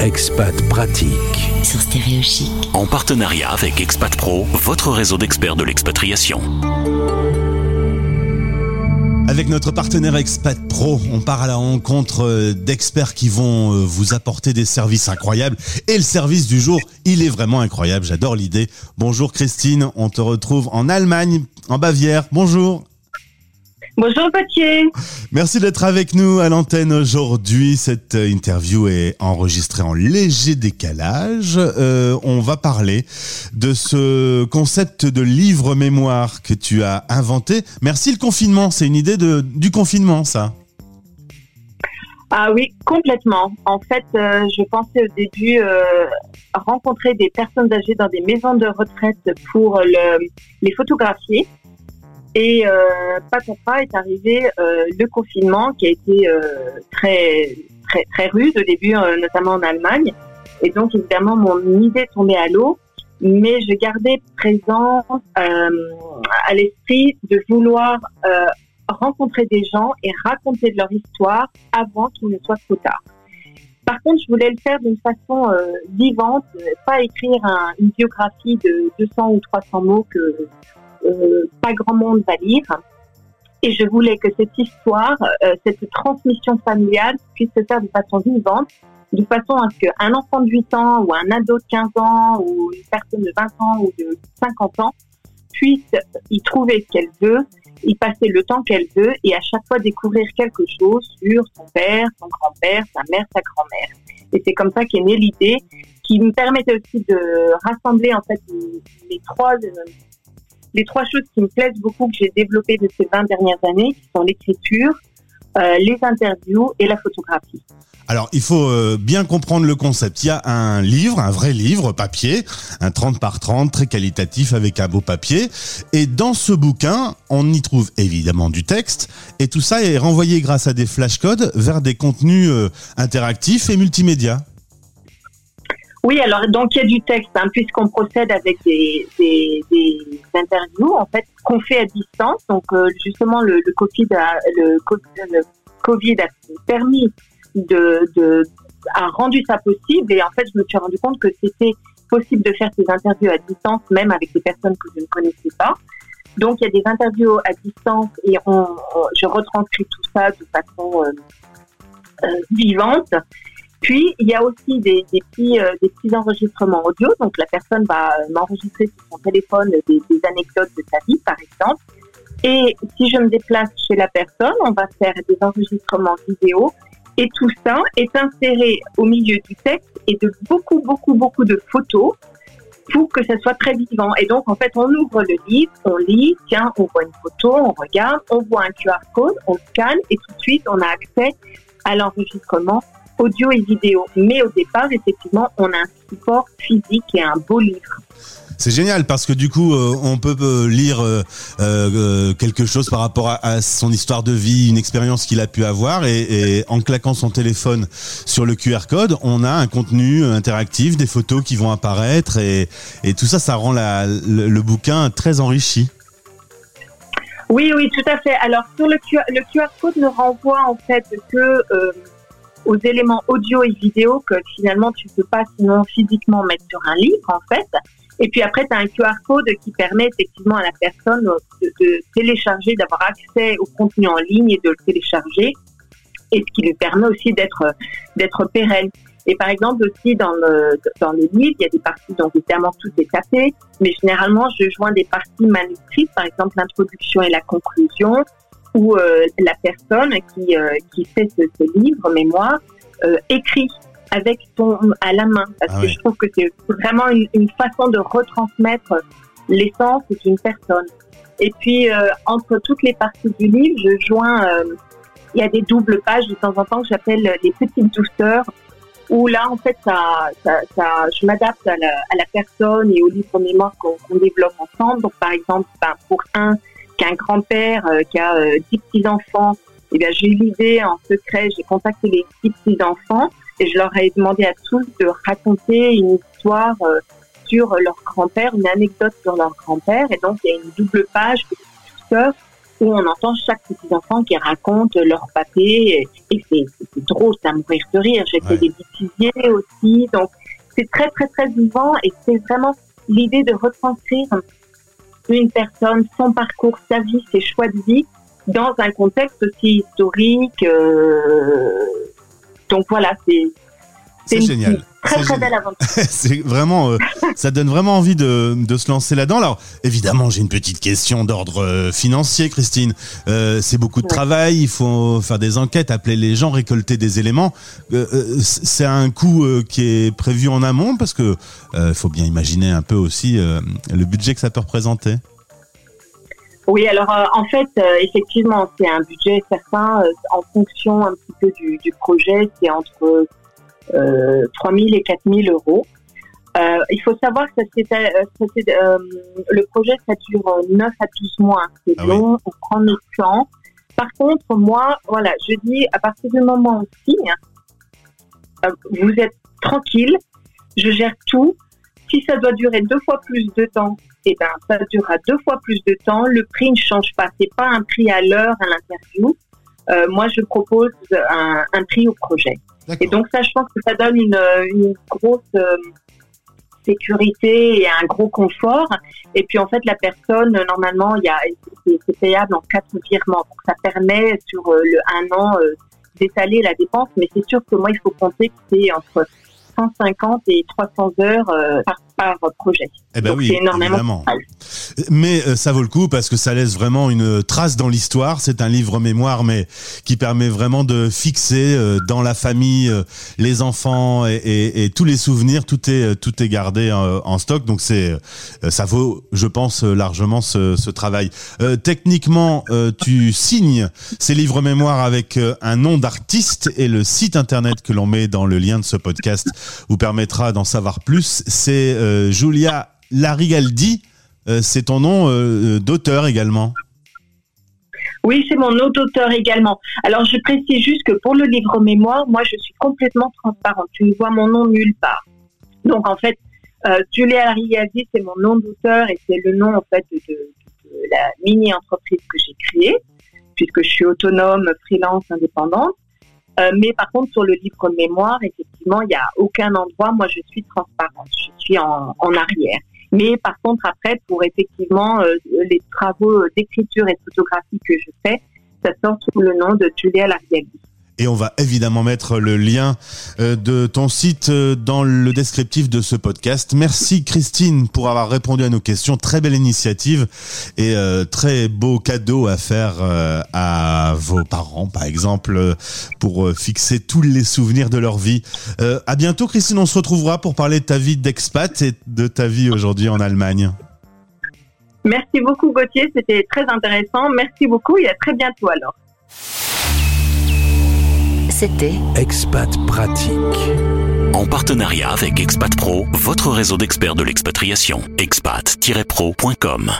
Expat Pratique. Sur Stéréo Chic. En partenariat avec Expat Pro, votre réseau d'experts de l'expatriation. Avec notre partenaire Expat Pro, on part à la rencontre euh, d'experts qui vont euh, vous apporter des services incroyables. Et le service du jour, il est vraiment incroyable. J'adore l'idée. Bonjour Christine, on te retrouve en Allemagne, en Bavière. Bonjour. Bonjour Gauthier. Merci d'être avec nous à l'antenne aujourd'hui. Cette euh, interview est enregistrée en léger décalage. Euh, on va parler de ce concept de livre mémoire que tu as inventé. Merci le confinement, c'est une idée de, du confinement ça. Ah oui, complètement. En fait, euh, je pensais au début rencontrer des personnes âgées dans des maisons de retraite pour les photographier. Et euh, pas est arrivé euh, le confinement qui a été euh, très très très rude au début, notamment en Allemagne. Et donc évidemment mon idée tombait à l'eau, mais je gardais présent à l'esprit de vouloir rencontrer des gens et raconter de leur histoire avant qu'il ne soit trop tard. Par contre, je voulais le faire d'une façon vivante, pas écrire un, une biographie de 200 ou 300 mots que pas grand monde va lire. Et je voulais que cette histoire, euh, cette transmission familiale puisse se faire de façon vivante, de façon à ce qu'un enfant de 8 ans ou un ado de 15 ans ou une personne de 20 ans ou de 50 ans puisse y trouver ce qu'elle veut, y passer le temps qu'elle veut et à chaque fois découvrir quelque chose sur son père, son grand-père, sa mère, sa grand-mère. Et c'est comme ça qu'est née l'idée qui me permettait aussi de rassembler en fait les trois les trois choses qui me plaisent beaucoup, que j'ai développées de ces 20 dernières années, qui sont l'écriture, euh, les interviews et la photographie. Alors, il faut euh, bien comprendre le concept. Il y a un livre, un vrai livre, papier, un 30 par 30, très qualitatif, avec un beau papier. Et dans ce bouquin, on y trouve évidemment du texte. Et tout ça est renvoyé grâce à des flashcodes vers des contenus euh, interactifs et multimédia. Oui, alors donc il y a du texte, hein, puisqu'on procède avec des, des, des, interviews en fait qu'on fait à distance. Donc euh, justement le, COVID a, le, Covid a permis de, a rendu ça possible et en fait je me suis rendu compte que c'était possible de faire ces interviews à distance même avec des personnes que je ne connaissais pas. Donc il y a des interviews à distance et je retranscris tout ça de façon euh, euh, vivante. Puis, il y a aussi des, des petits, euh, des petits enregistrements audio. Donc, la personne va euh, m'enregistrer sur son téléphone des, des, anecdotes de sa vie, par exemple. Et si je me déplace chez la personne, on va faire des enregistrements vidéo. Et tout ça est inséré au milieu du texte et de beaucoup, beaucoup, beaucoup de photos pour que ça soit très vivant. Et donc, en fait, on ouvre le livre, on lit, tiens, on voit une photo, on regarde, on voit un QR code, on scanne et tout de suite, on a accès à l'enregistrement audio et vidéo. Mais au départ, effectivement, on a un support physique et un beau livre. C'est génial parce que du coup, euh, on peut euh, lire euh, quelque chose par rapport à, son histoire de vie, une expérience qu'il a pu avoir, et, en claquant son téléphone sur le QR code, on a un contenu interactif, des photos qui vont apparaître, et, tout ça, ça rend le, bouquin très enrichi. Oui, oui, tout à fait. Alors sur le QR, le QR code ne renvoie en fait que aux éléments audio et vidéo que finalement tu peux pas sinon physiquement mettre sur un livre en fait. Et puis après, tu as un QR code qui permet effectivement à la personne de, télécharger, d'avoir accès au contenu en ligne et de le télécharger, et ce qui lui permet aussi d'être d'être pérenne. Et par exemple aussi dans le dans le livre, il y a des parties dont évidemment tout est tapé, mais généralement je joins des parties manuscrites, par exemple l'introduction et la conclusion, où euh, la personne qui, euh, qui fait ce, livre mémoire euh, écrit avec son à la main parce ah que je trouve que c'est vraiment une, façon de retransmettre l'essence d'une personne. Et puis entre toutes les parties du livre, je joins il y a des doubles pages de temps en temps que j'appelle les petites douceurs où là en fait ça, ça, ça je m'adapte à la, à la, personne et au livre mémoire qu'on développe ensemble. Donc par exemple, ben, pour un qu'un grand-père euh, qui a euh, dix petits-enfants, eh bien, j'ai eu l'idée en secret, j'ai contacté les dix petits-enfants et je leur ai demandé à tous de raconter une histoire euh, sur leur grand-père, une anecdote sur leur grand-père. Et donc, il y a une double page de où on entend chaque petit enfant qui raconte leur papier et, c'est drôle, ça me mourir de rire. J'ai fait des bêtisiers aussi, donc c'est très très très vivant et c'est vraiment l'idée de retranscrire une personne, son parcours, sa vie, ses choix de vie dans un contexte aussi historique. Euh, donc voilà, c'est c'est génial. Très très belle aventure. c'est vraiment, euh, ça donne vraiment envie de, de se lancer là-dedans. Alors évidemment, j'ai une petite question d'ordre euh, financier, Christine. Euh, c'est beaucoup de travail, il faut faire des enquêtes, appeler les gens, récolter des éléments. c'est un coût qui est prévu en amont parce que faut bien imaginer un peu aussi le budget que ça peut représenter. Oui, alors en fait, effectivement, c'est un budget certain en fonction un petit peu du, du projet. C'est entre 3 000 et 4 000 euros. Euh, il faut savoir que ça, euh, euh, le projet, ça dure 9 à 12 mois. C'est ah long, on prend notre temps. Par contre, moi, voilà, je dis, à partir du moment où on signe, vous êtes tranquille, je gère tout. Si ça doit durer deux fois plus de temps, eh ben, ça durera deux fois plus de temps. Le prix ne change pas. C'est pas un prix à l'heure à l'interview. moi, je propose un, un prix au projet. Et donc ça, je pense que ça donne une, une grosse euh, sécurité et un gros confort. Et puis en fait, la personne, normalement, il c'est payable en quatre virements. Donc ça permet sur euh, le un an euh, d'étaler la dépense. Mais c'est sûr que moi, il faut compter que c'est entre 150 et 300 heures euh, par, projet. Eh ben oui, énormément. Mais euh, ça vaut le coup parce que ça laisse vraiment une trace dans l'histoire. C'est un livre mémoire, mais qui permet vraiment de fixer euh, dans la famille les enfants et, tous les souvenirs. Tout est tout est gardé en stock. Donc c'est ça vaut, je pense, largement ce, ce travail. techniquement, tu signes ces livres mémoires avec un nom d'artiste et le site internet que l'on met dans le lien de ce podcast vous permettra d'en savoir plus. C'est euh, Julia Larigaldi, euh, c'est ton nom euh, d'auteur également. Oui, c'est mon nom d'auteur également. Alors, je précise juste que pour le livre mémoire, moi, je suis complètement transparente. Tu ne vois mon nom nulle part. Donc, en fait, Julia Larigaldi, c'est mon nom d'auteur et c'est le nom, en fait, de, de la mini-entreprise que j'ai créée, puisque je suis autonome, freelance, indépendante. Euh, mais par contre, sur le livre mémoire, effectivement, il n'y a aucun endroit, moi, je suis transparente, je suis en, arrière. Mais par contre, après, pour effectivement euh, les travaux d'écriture et de photographie que je fais, ça sort sous le nom de Julia Lariaghi. Et on va évidemment mettre le lien euh, de ton site euh, dans le descriptif de ce podcast. Merci Christine pour avoir répondu à nos questions. Très belle initiative et euh, très beau cadeau à faire à vos parents, par exemple, pour fixer tous les souvenirs de leur vie. à bientôt Christine, on se retrouvera pour parler de ta vie d'expat et de ta vie aujourd'hui en Allemagne. Merci beaucoup Gauthier, c'était très intéressant. Merci beaucoup et à très bientôt alors. C'était Expat Pratique. En partenariat avec Expat Pro, votre réseau d'experts de l'expatriation. expat-pro.com